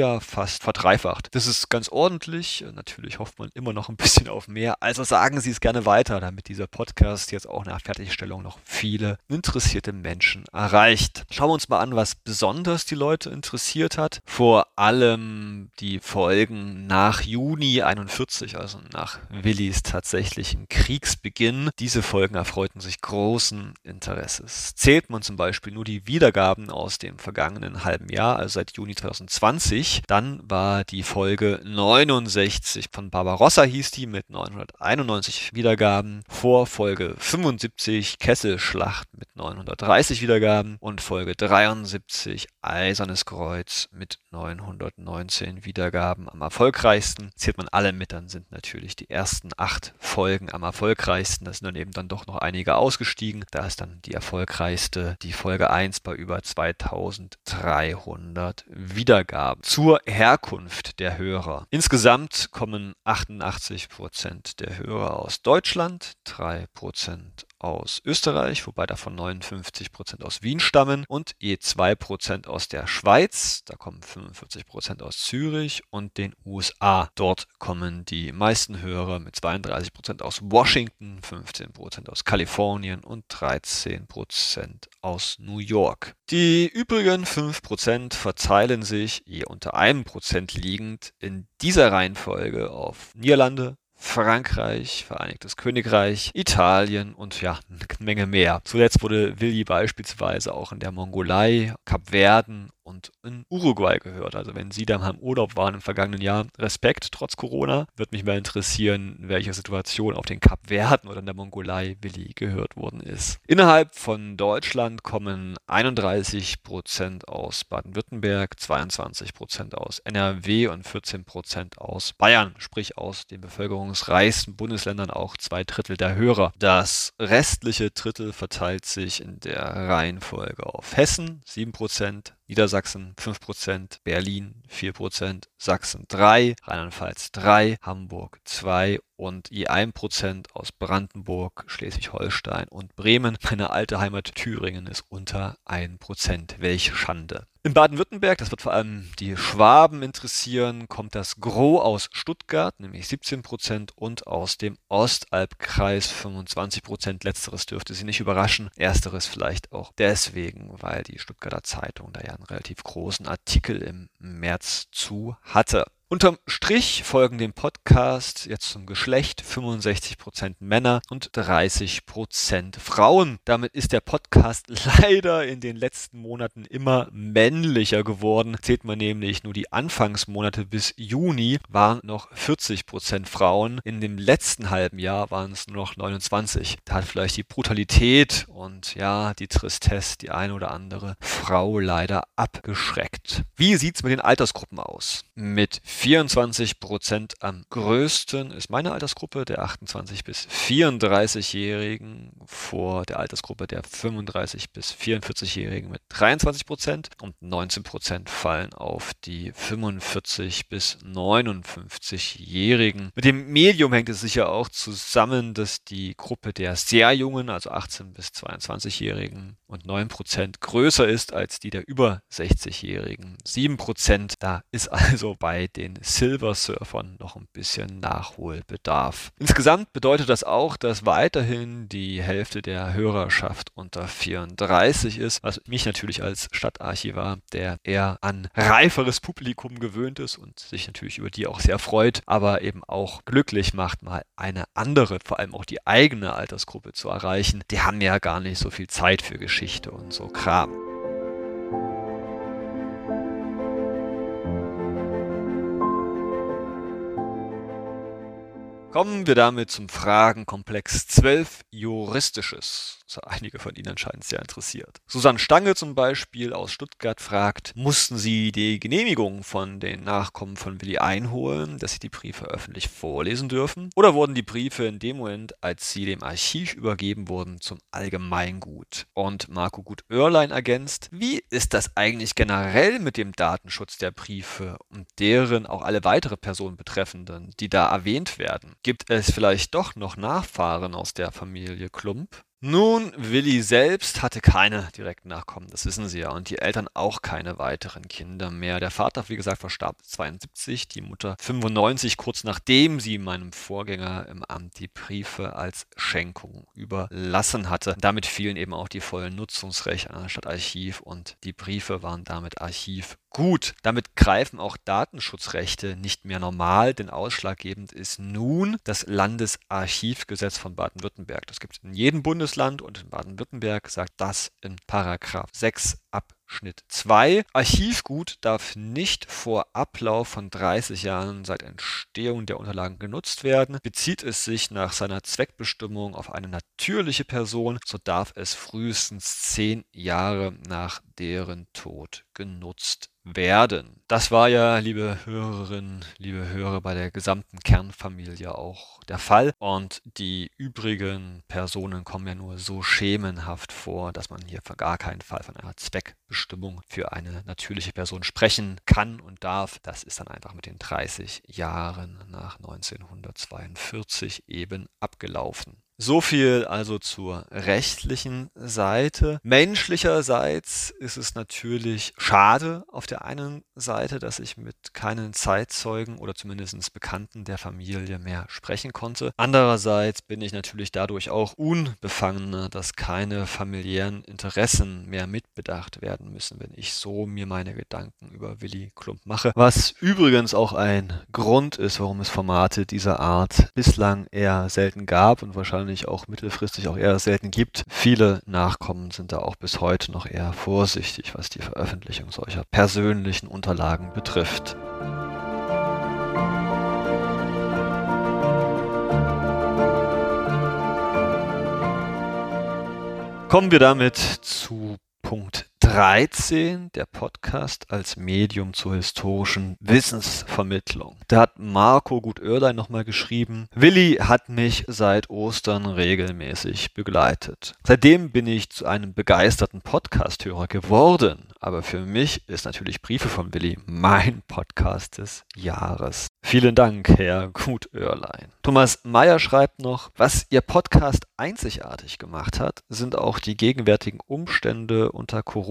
Frühjahr fast verdreifacht. Das ist ganz ordentlich. Natürlich hofft man immer noch ein bisschen auf mehr. Also sagen Sie es gerne weiter, damit dieser Podcast jetzt auch nach Fertigstellung noch viele interessierte Menschen erreicht. Schauen wir uns mal an, was besonders die Leute interessiert hat. Vor allem die Folgen nach Juni 1941, also nach Willis tatsächlichen Kriegsbeginn. Diese Folgen erfreuten sich großen Interesses. Zählt man zum Beispiel nur die Wiedergaben aus dem vergangenen halben Jahr, also seit Juni 2020, dann war die Folge 69 von Barbarossa hieß die mit 991 Wiedergaben, vor Folge 75 Kesselschlacht mit 930 Wiedergaben und Folge 73 Eisernes Kreuz mit 919 Wiedergaben am erfolgreichsten. Zählt man alle mit, dann sind natürlich die ersten acht Folgen am erfolgreichsten. Da sind dann eben dann doch noch einige ausgestiegen. Da ist dann die erfolgreichste, die Folge 1 bei über 2300 Wiedergaben. Zur Herkunft der Hörer. Insgesamt kommen 88% der Hörer aus Deutschland, 3% aus Österreich, wobei davon 59 Prozent aus Wien stammen und je 2 Prozent aus der Schweiz, da kommen 45 Prozent aus Zürich und den USA. Dort kommen die meisten Hörer mit 32 Prozent aus Washington, 15 Prozent aus Kalifornien und 13 Prozent aus New York. Die übrigen 5 Prozent verteilen sich, je unter einem Prozent liegend, in dieser Reihenfolge auf Niederlande, Frankreich, Vereinigtes Königreich, Italien und ja, eine Menge mehr. Zuletzt wurde Willi beispielsweise auch in der Mongolei, Kapverden und in Uruguay gehört. Also wenn Sie da mal im Urlaub waren im vergangenen Jahr, Respekt trotz Corona. Würde mich mal interessieren, in welcher Situation auf den Kapverden oder in der Mongolei Willi gehört worden ist. Innerhalb von Deutschland kommen 31 Prozent aus Baden-Württemberg, 22 Prozent aus NRW und 14 Prozent aus Bayern, sprich aus den bevölkerungsreichsten Bundesländern auch zwei Drittel der Hörer. Das restliche Drittel verteilt sich in der Reihenfolge auf Hessen 7 Prozent, Niedersachsen 5%, Berlin 4%, Sachsen 3, Rheinland-Pfalz 3, Hamburg 2 und je 1% aus Brandenburg, Schleswig-Holstein und Bremen. Meine alte Heimat Thüringen ist unter 1%. Welche Schande. In Baden-Württemberg, das wird vor allem die Schwaben interessieren, kommt das Gros aus Stuttgart, nämlich 17% und aus dem Ostalbkreis 25% Letzteres dürfte Sie nicht überraschen. Ersteres vielleicht auch deswegen, weil die Stuttgarter Zeitung da ja einen relativ großen Artikel im März zu hatte. Unterm Strich folgen dem Podcast jetzt zum Geschlecht 65% Männer und 30% Frauen. Damit ist der Podcast (laughs) leider in den letzten Monaten immer männlicher geworden. Zählt man nämlich nur die Anfangsmonate bis Juni, waren noch 40% Frauen. In dem letzten halben Jahr waren es nur noch 29. Da hat vielleicht die Brutalität und ja, die Tristesse die eine oder andere Frau leider abgeschreckt. Wie sieht es mit den Altersgruppen aus? Mit 24 Prozent am größten ist meine Altersgruppe der 28 bis 34-Jährigen vor der Altersgruppe der 35 bis 44-Jährigen mit 23 Prozent und 19 Prozent fallen auf die 45 bis 59-Jährigen. Mit dem Medium hängt es sicher auch zusammen, dass die Gruppe der sehr jungen, also 18 bis 22-Jährigen und 9 Prozent größer ist als die der über 60-Jährigen. 7 Prozent, da ist also bei den den Silver Surfern noch ein bisschen Nachholbedarf. Insgesamt bedeutet das auch, dass weiterhin die Hälfte der Hörerschaft unter 34 ist, was mich natürlich als Stadtarchivar, der eher an reiferes Publikum gewöhnt ist und sich natürlich über die auch sehr freut, aber eben auch glücklich macht, mal eine andere, vor allem auch die eigene Altersgruppe zu erreichen. Die haben ja gar nicht so viel Zeit für Geschichte und so Kram. Kommen wir damit zum Fragenkomplex 12 Juristisches. Einige von Ihnen scheinen es sehr interessiert. Susanne Stange zum Beispiel aus Stuttgart fragt, mussten Sie die Genehmigung von den Nachkommen von Willi einholen, dass Sie die Briefe öffentlich vorlesen dürfen? Oder wurden die Briefe in dem Moment, als sie dem Archiv übergeben wurden, zum Allgemeingut? Und Marco Gut-Oerlein ergänzt, wie ist das eigentlich generell mit dem Datenschutz der Briefe und deren auch alle weitere Personen betreffenden, die da erwähnt werden? Gibt es vielleicht doch noch Nachfahren aus der Familie Klump? Nun, Willi selbst hatte keine direkten Nachkommen, das wissen Sie ja, und die Eltern auch keine weiteren Kinder mehr. Der Vater, wie gesagt, verstarb 72, die Mutter 95, kurz nachdem sie meinem Vorgänger im Amt die Briefe als Schenkung überlassen hatte. Damit fielen eben auch die vollen Nutzungsrechte an das Stadtarchiv und die Briefe waren damit Archiv gut. Damit greifen auch Datenschutzrechte nicht mehr normal, denn ausschlaggebend ist nun das Landesarchivgesetz von Baden-Württemberg. Das gibt es in jedem Bundesland Bundesland und in Baden-Württemberg sagt das in Paragraph 6 Abschnitt 2. Archivgut darf nicht vor Ablauf von 30 Jahren seit Entstehung der Unterlagen genutzt werden. Bezieht es sich nach seiner Zweckbestimmung auf eine natürliche Person, so darf es frühestens 10 Jahre nach deren Tod genutzt werden. Das war ja, liebe Hörerinnen, liebe Hörer, bei der gesamten Kernfamilie auch der Fall. Und die übrigen Personen kommen ja nur so schemenhaft vor, dass man hier für gar keinen Fall von einer Zweckbestimmung für eine natürliche Person sprechen kann und darf. Das ist dann einfach mit den 30 Jahren nach 1942 eben abgelaufen. So viel also zur rechtlichen Seite. Menschlicherseits ist es natürlich schade auf der einen Seite, dass ich mit keinen Zeitzeugen oder zumindest Bekannten der Familie mehr sprechen konnte. Andererseits bin ich natürlich dadurch auch unbefangener, dass keine familiären Interessen mehr mitbedacht werden müssen, wenn ich so mir meine Gedanken über Willy Klump mache. Was übrigens auch ein Grund ist, warum es Formate dieser Art bislang eher selten gab und wahrscheinlich wahrscheinlich auch mittelfristig auch eher selten gibt. Viele Nachkommen sind da auch bis heute noch eher vorsichtig, was die Veröffentlichung solcher persönlichen Unterlagen betrifft. Kommen wir damit zu Punkt 13, der Podcast als Medium zur historischen Wissensvermittlung. Da hat Marco Gut-Oerlein nochmal geschrieben, Willi hat mich seit Ostern regelmäßig begleitet. Seitdem bin ich zu einem begeisterten Podcast-Hörer geworden. Aber für mich ist natürlich Briefe von Willi mein Podcast des Jahres. Vielen Dank, Herr Gut-Oerlein. Thomas Meyer schreibt noch, was Ihr Podcast einzigartig gemacht hat, sind auch die gegenwärtigen Umstände unter Corona.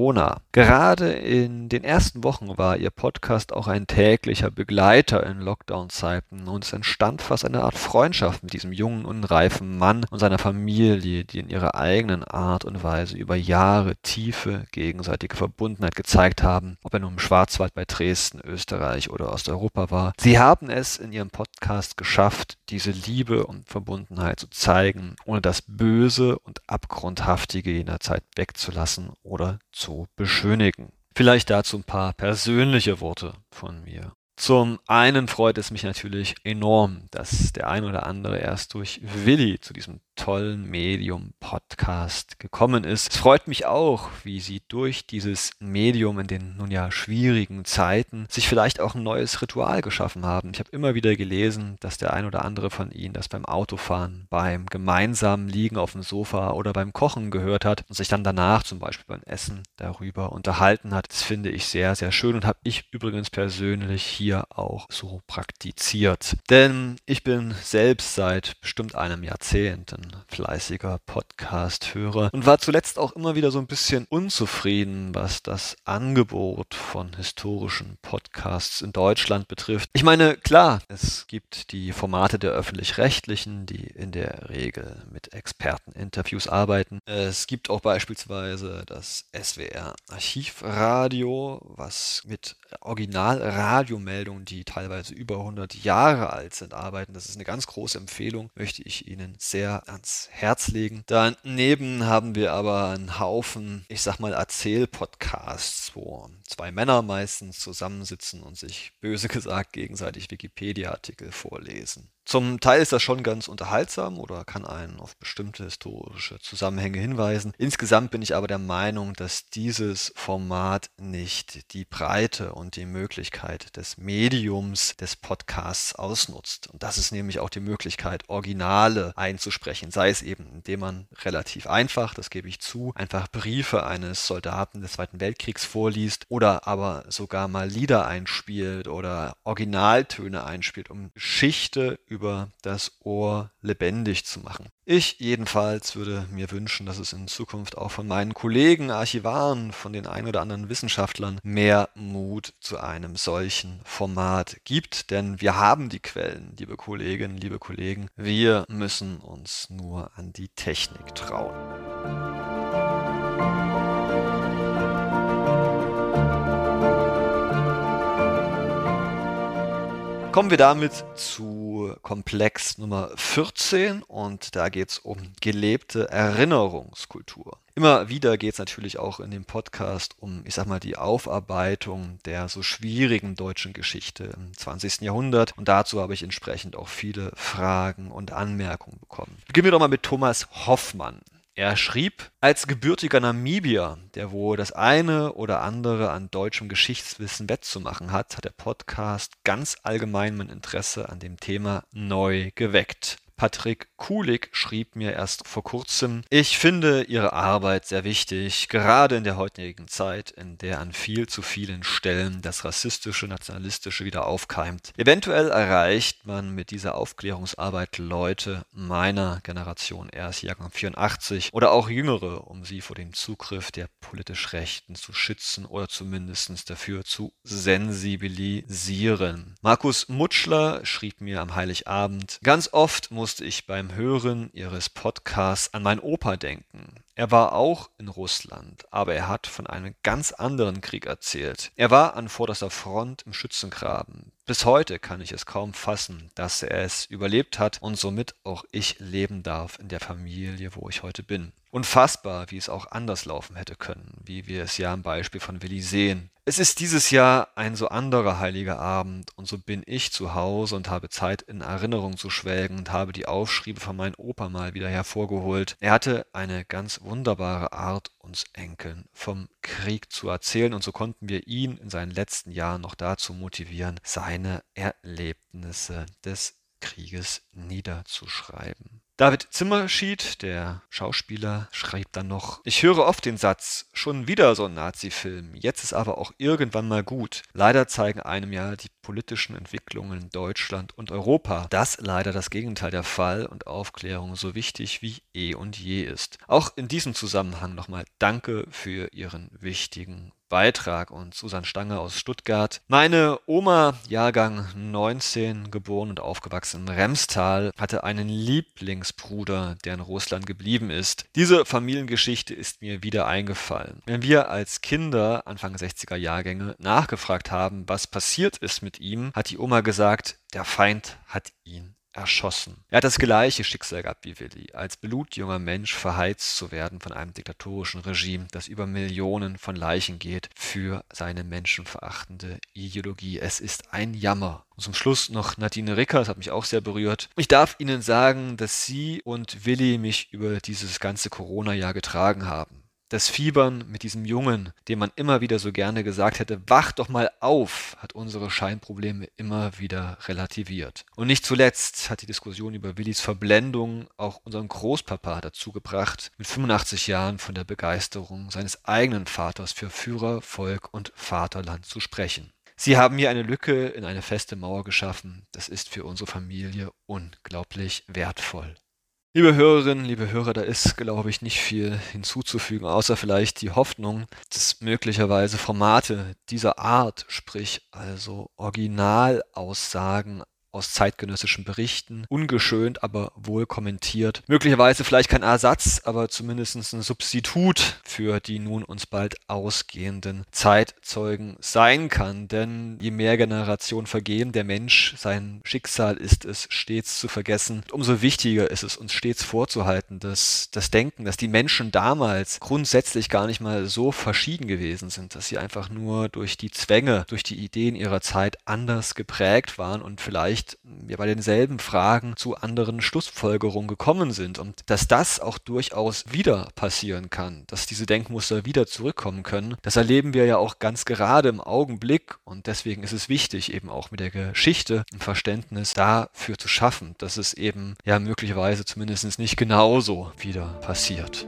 Gerade in den ersten Wochen war Ihr Podcast auch ein täglicher Begleiter in Lockdown-Zeiten und es entstand fast eine Art Freundschaft mit diesem jungen, unreifen Mann und seiner Familie, die in ihrer eigenen Art und Weise über Jahre tiefe gegenseitige Verbundenheit gezeigt haben, ob er nun im Schwarzwald bei Dresden, Österreich oder Osteuropa war. Sie haben es in ihrem Podcast geschafft, diese Liebe und Verbundenheit zu zeigen, ohne das Böse und Abgrundhaftige jener Zeit wegzulassen oder zu beschönigen. Vielleicht dazu ein paar persönliche Worte von mir. Zum einen freut es mich natürlich enorm, dass der ein oder andere erst durch Willi zu diesem tollen Medium Podcast gekommen ist. Es freut mich auch, wie sie durch dieses Medium in den nun ja schwierigen Zeiten sich vielleicht auch ein neues Ritual geschaffen haben. Ich habe immer wieder gelesen, dass der ein oder andere von ihnen das beim Autofahren, beim gemeinsamen Liegen auf dem Sofa oder beim Kochen gehört hat und sich dann danach zum Beispiel beim Essen darüber unterhalten hat. Das finde ich sehr, sehr schön und habe ich übrigens persönlich hier auch so praktiziert. Denn ich bin selbst seit bestimmt einem Jahrzehnt fleißiger Podcast-Hörer und war zuletzt auch immer wieder so ein bisschen unzufrieden, was das Angebot von historischen Podcasts in Deutschland betrifft. Ich meine, klar, es gibt die Formate der öffentlich-rechtlichen, die in der Regel mit Experteninterviews arbeiten. Es gibt auch beispielsweise das SWR Archivradio, was mit Originalradiomeldungen, die teilweise über 100 Jahre alt sind, arbeiten. Das ist eine ganz große Empfehlung, möchte ich Ihnen sehr ans Herz legen. Daneben haben wir aber einen Haufen, ich sag mal, Erzählpodcasts, wo zwei Männer meistens zusammensitzen und sich böse gesagt gegenseitig Wikipedia-Artikel vorlesen. Zum Teil ist das schon ganz unterhaltsam oder kann einen auf bestimmte historische Zusammenhänge hinweisen. Insgesamt bin ich aber der Meinung, dass dieses Format nicht die Breite und die Möglichkeit des Mediums des Podcasts ausnutzt. Und das ist nämlich auch die Möglichkeit, Originale einzusprechen, sei es eben, indem man relativ einfach, das gebe ich zu, einfach Briefe eines Soldaten des Zweiten Weltkriegs vorliest oder aber sogar mal Lieder einspielt oder Originaltöne einspielt, um Geschichte das Ohr lebendig zu machen. Ich jedenfalls würde mir wünschen, dass es in Zukunft auch von meinen Kollegen, Archivaren, von den ein oder anderen Wissenschaftlern mehr Mut zu einem solchen Format gibt, denn wir haben die Quellen, liebe Kolleginnen, liebe Kollegen. Wir müssen uns nur an die Technik trauen. Kommen wir damit zu Komplex Nummer 14 und da geht es um gelebte Erinnerungskultur. Immer wieder geht es natürlich auch in dem Podcast um, ich sag mal, die Aufarbeitung der so schwierigen deutschen Geschichte im 20. Jahrhundert. Und dazu habe ich entsprechend auch viele Fragen und Anmerkungen bekommen. Beginnen wir doch mal mit Thomas Hoffmann. Er schrieb, als gebürtiger Namibier, der wohl das eine oder andere an deutschem Geschichtswissen wettzumachen hat, hat der Podcast ganz allgemein mein Interesse an dem Thema neu geweckt. Patrick Kulig schrieb mir erst vor kurzem, ich finde Ihre Arbeit sehr wichtig, gerade in der heutigen Zeit, in der an viel zu vielen Stellen das rassistische, nationalistische wieder aufkeimt. Eventuell erreicht man mit dieser Aufklärungsarbeit Leute meiner Generation, erst Jahrgang 84 oder auch jüngere, um sie vor dem Zugriff der politisch Rechten zu schützen oder zumindest dafür zu sensibilisieren. Markus Mutschler schrieb mir am Heiligabend, ganz oft musste ich beim Hören ihres Podcasts an meinen Opa denken. Er war auch in Russland, aber er hat von einem ganz anderen Krieg erzählt. Er war an vorderster Front im Schützengraben. Bis heute kann ich es kaum fassen, dass er es überlebt hat und somit auch ich leben darf in der Familie, wo ich heute bin. Unfassbar, wie es auch anders laufen hätte können, wie wir es ja am Beispiel von Willi sehen. Es ist dieses Jahr ein so anderer heiliger Abend und so bin ich zu Hause und habe Zeit in Erinnerung zu schwelgen und habe die Aufschriebe von meinem Opa mal wieder hervorgeholt. Er hatte eine ganz wunderbare Art, uns Enkeln vom Krieg zu erzählen und so konnten wir ihn in seinen letzten Jahren noch dazu motivieren, seine Erlebnisse des Krieges niederzuschreiben. David Zimmerschied, der Schauspieler, schreibt dann noch, ich höre oft den Satz, schon wieder so ein Nazi-Film, jetzt ist aber auch irgendwann mal gut. Leider zeigen einem ja die politischen Entwicklungen in Deutschland und Europa, dass leider das Gegenteil der Fall und Aufklärung so wichtig wie eh und je ist. Auch in diesem Zusammenhang nochmal Danke für Ihren wichtigen Beitrag und Susan Stange aus Stuttgart. Meine Oma, Jahrgang 19, geboren und aufgewachsen in Remstal, hatte einen Lieblingsbruder, der in Russland geblieben ist. Diese Familiengeschichte ist mir wieder eingefallen. Wenn wir als Kinder Anfang 60er Jahrgänge nachgefragt haben, was passiert ist mit ihm, hat die Oma gesagt, der Feind hat ihn erschossen. Er hat das gleiche Schicksal gehabt wie Willi, als blutjunger Mensch verheizt zu werden von einem diktatorischen Regime, das über Millionen von Leichen geht, für seine menschenverachtende Ideologie. Es ist ein Jammer. Und zum Schluss noch Nadine Ricker, das hat mich auch sehr berührt. Ich darf Ihnen sagen, dass Sie und Willi mich über dieses ganze Corona-Jahr getragen haben. Das Fiebern mit diesem Jungen, dem man immer wieder so gerne gesagt hätte, wach doch mal auf, hat unsere Scheinprobleme immer wieder relativiert. Und nicht zuletzt hat die Diskussion über Willis Verblendung auch unseren Großpapa dazu gebracht, mit 85 Jahren von der Begeisterung seines eigenen Vaters für Führer, Volk und Vaterland zu sprechen. Sie haben hier eine Lücke in eine feste Mauer geschaffen. Das ist für unsere Familie unglaublich wertvoll. Liebe Hörerinnen, liebe Hörer, da ist, glaube ich, nicht viel hinzuzufügen, außer vielleicht die Hoffnung, dass möglicherweise Formate dieser Art, sprich also Originalaussagen aus zeitgenössischen Berichten, ungeschönt, aber wohl kommentiert. Möglicherweise vielleicht kein Ersatz, aber zumindest ein Substitut für die nun uns bald ausgehenden Zeitzeugen sein kann. Denn je mehr Generationen vergehen, der Mensch, sein Schicksal ist es stets zu vergessen. Umso wichtiger ist es uns stets vorzuhalten, dass das Denken, dass die Menschen damals grundsätzlich gar nicht mal so verschieden gewesen sind, dass sie einfach nur durch die Zwänge, durch die Ideen ihrer Zeit anders geprägt waren und vielleicht vielleicht ja bei denselben Fragen zu anderen Schlussfolgerungen gekommen sind und dass das auch durchaus wieder passieren kann, dass diese Denkmuster wieder zurückkommen können. Das erleben wir ja auch ganz gerade im Augenblick und deswegen ist es wichtig, eben auch mit der Geschichte ein Verständnis dafür zu schaffen, dass es eben ja möglicherweise zumindest nicht genauso wieder passiert.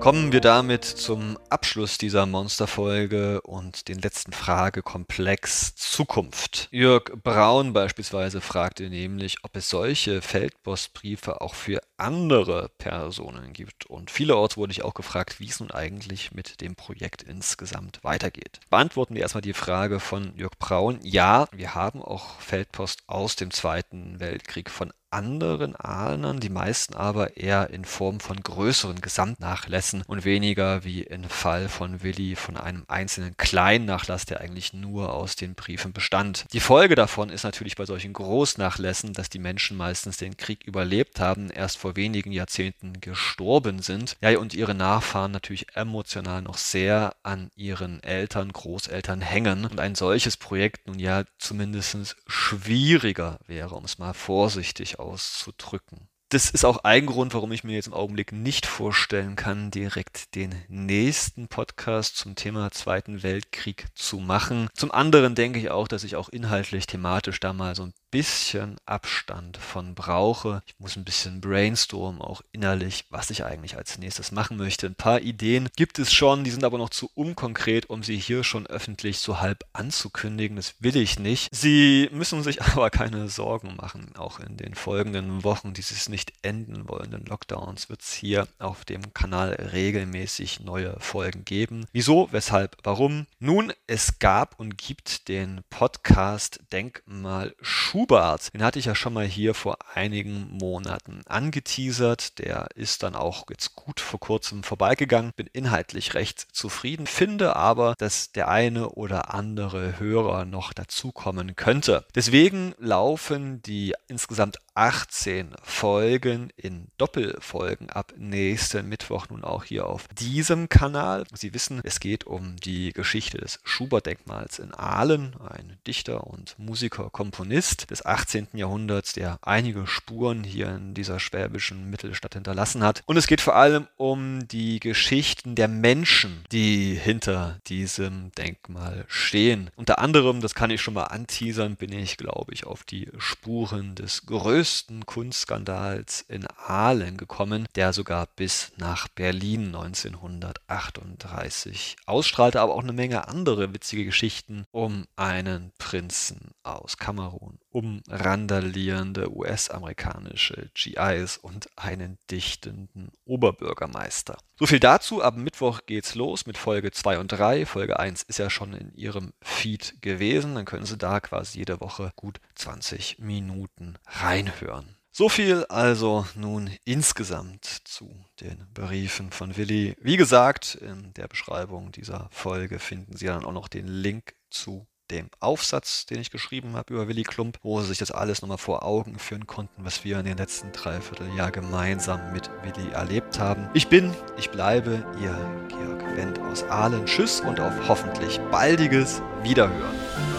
Kommen wir damit zum Abschluss dieser Monsterfolge und den letzten Fragekomplex Zukunft. Jörg Braun beispielsweise fragte nämlich, ob es solche Feldpostbriefe auch für andere Personen gibt. Und vielerorts wurde ich auch gefragt, wie es nun eigentlich mit dem Projekt insgesamt weitergeht. Beantworten wir erstmal die Frage von Jörg Braun. Ja, wir haben auch Feldpost aus dem Zweiten Weltkrieg von anderen Ahnern, die meisten aber eher in Form von größeren Gesamtnachlässen und weniger wie im Fall von Willi von einem einzelnen Kleinnachlass, der eigentlich nur aus den Briefen bestand. Die Folge davon ist natürlich bei solchen Großnachlässen, dass die Menschen meistens den Krieg überlebt haben, erst vor wenigen Jahrzehnten gestorben sind, ja und ihre Nachfahren natürlich emotional noch sehr an ihren Eltern, Großeltern hängen und ein solches Projekt nun ja zumindest schwieriger wäre, um es mal vorsichtig auszudrücken. Das ist auch ein Grund, warum ich mir jetzt im Augenblick nicht vorstellen kann, direkt den nächsten Podcast zum Thema Zweiten Weltkrieg zu machen. Zum anderen denke ich auch, dass ich auch inhaltlich, thematisch da mal so ein bisschen Abstand von brauche. Ich muss ein bisschen brainstormen, auch innerlich, was ich eigentlich als nächstes machen möchte. Ein paar Ideen gibt es schon, die sind aber noch zu unkonkret, um sie hier schon öffentlich so halb anzukündigen. Das will ich nicht. Sie müssen sich (laughs) aber keine Sorgen machen. Auch in den folgenden Wochen dieses nicht enden wollenden Lockdowns wird es hier auf dem Kanal regelmäßig neue Folgen geben. Wieso, weshalb, warum? Nun, es gab und gibt den Podcast Denkmal Schule Schubert, den hatte ich ja schon mal hier vor einigen Monaten angeteasert. Der ist dann auch jetzt gut vor kurzem vorbeigegangen. Bin inhaltlich recht zufrieden, finde aber, dass der eine oder andere Hörer noch dazukommen könnte. Deswegen laufen die insgesamt 18 Folgen in Doppelfolgen ab nächsten Mittwoch nun auch hier auf diesem Kanal. Sie wissen, es geht um die Geschichte des Schubert-Denkmals in Aalen, ein Dichter und Musiker, Komponist des 18. Jahrhunderts, der einige Spuren hier in dieser schwäbischen Mittelstadt hinterlassen hat. Und es geht vor allem um die Geschichten der Menschen, die hinter diesem Denkmal stehen. Unter anderem, das kann ich schon mal anteasern, bin ich, glaube ich, auf die Spuren des größten größten Kunstskandals in Aalen gekommen, der sogar bis nach Berlin 1938 ausstrahlte, aber auch eine Menge andere witzige Geschichten um einen Prinzen aus Kamerun, um randalierende US-amerikanische GIs und einen dichtenden Oberbürgermeister. So viel dazu. Ab Mittwoch geht's los mit Folge 2 und 3. Folge 1 ist ja schon in Ihrem Feed gewesen. Dann können Sie da quasi jede Woche gut 20 Minuten reinhören. So viel also nun insgesamt zu den Briefen von Willi. Wie gesagt, in der Beschreibung dieser Folge finden Sie dann auch noch den Link zu dem Aufsatz, den ich geschrieben habe über Willy Klump, wo sie sich das alles nochmal vor Augen führen konnten, was wir in den letzten Dreivierteljahr gemeinsam mit Willy erlebt haben. Ich bin, ich bleibe, Ihr Georg Wendt aus Aalen. Tschüss und auf hoffentlich baldiges Wiederhören.